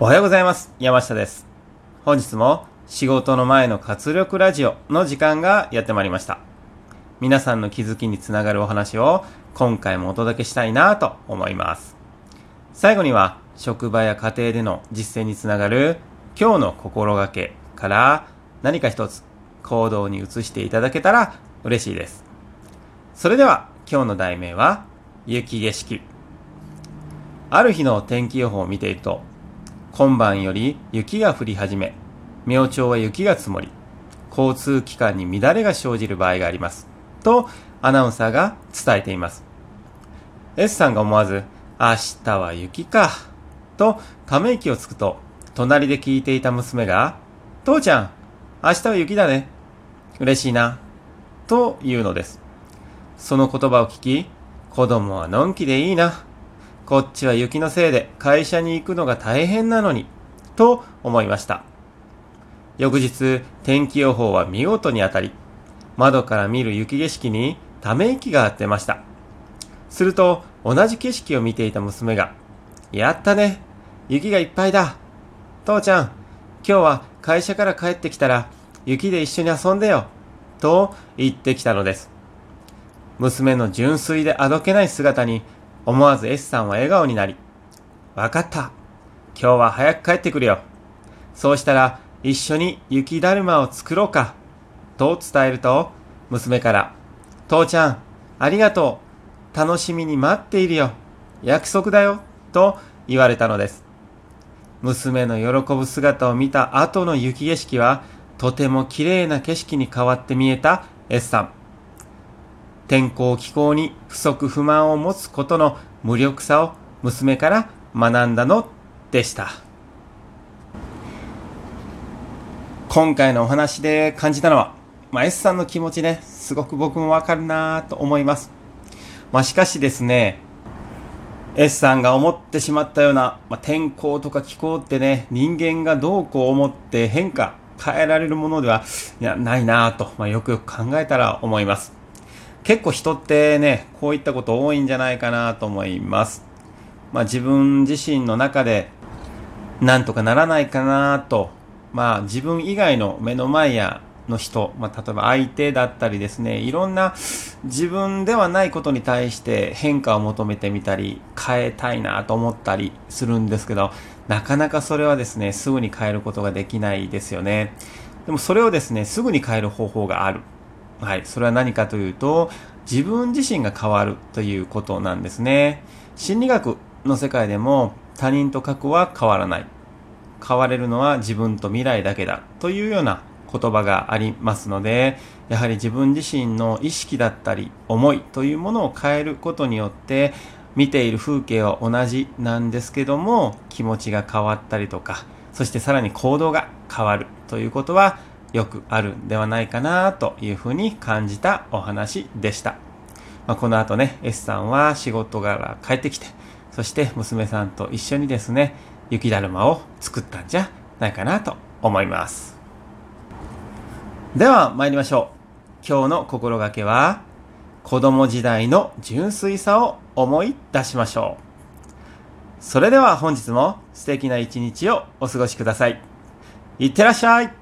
おはようございます。山下です。本日も仕事の前の活力ラジオの時間がやってまいりました。皆さんの気づきにつながるお話を今回もお届けしたいなと思います。最後には職場や家庭での実践につながる今日の心がけから何か一つ行動に移していただけたら嬉しいです。それでは今日の題名は雪景色。ある日の天気予報を見ていると今晩より雪が降り始め、明朝は雪が積もり、交通機関に乱れが生じる場合があります。とアナウンサーが伝えています。S さんが思わず、明日は雪か、とため息をつくと、隣で聞いていた娘が、父ちゃん、明日は雪だね。嬉しいな。と言うのです。その言葉を聞き、子供はのんきでいいな。こっちは雪のせいで会社に行くのが大変なのに、と思いました。翌日、天気予報は見事に当たり、窓から見る雪景色にため息が出ました。すると、同じ景色を見ていた娘が、やったね雪がいっぱいだ父ちゃん、今日は会社から帰ってきたら、雪で一緒に遊んでよと言ってきたのです。娘の純粋であどけない姿に、思わず S さんは笑顔になり、わかった。今日は早く帰ってくるよ。そうしたら一緒に雪だるまを作ろうか。と伝えると、娘から、父ちゃん、ありがとう。楽しみに待っているよ。約束だよ。と言われたのです。娘の喜ぶ姿を見た後の雪景色は、とても綺麗な景色に変わって見えた S さん。天候気候に不足不満を持つことの無力さを娘から学んだのでした。今回のお話で感じたのは、まあ、S さんの気持ちね、すごく僕もわかるなと思います。まあ、しかしですね、S さんが思ってしまったような、まあ、天候とか気候ってね、人間がどうこう思って変化、変えられるものではいやないなぁと、まあ、よくよく考えたら思います。結構人ってね、こういったこと多いんじゃないかなと思います。まあ自分自身の中で、なんとかならないかなと、まあ自分以外の目の前やの人、まあ例えば相手だったりですね、いろんな自分ではないことに対して変化を求めてみたり、変えたいなと思ったりするんですけど、なかなかそれはですね、すぐに変えることができないですよね。でもそれをですね、すぐに変える方法がある。はい、それは何かというと、自分自身が変わるということなんですね。心理学の世界でも他人と過去は変わらない。変われるのは自分と未来だけだというような言葉がありますので、やはり自分自身の意識だったり思いというものを変えることによって、見ている風景は同じなんですけども、気持ちが変わったりとか、そしてさらに行動が変わるということはよくあるんではないかなというふうに感じたお話でした。まあ、この後ね、S さんは仕事から帰ってきて、そして娘さんと一緒にですね、雪だるまを作ったんじゃないかなと思います。では参りましょう。今日の心がけは、子供時代の純粋さを思い出しましょう。それでは本日も素敵な一日をお過ごしください。いってらっしゃい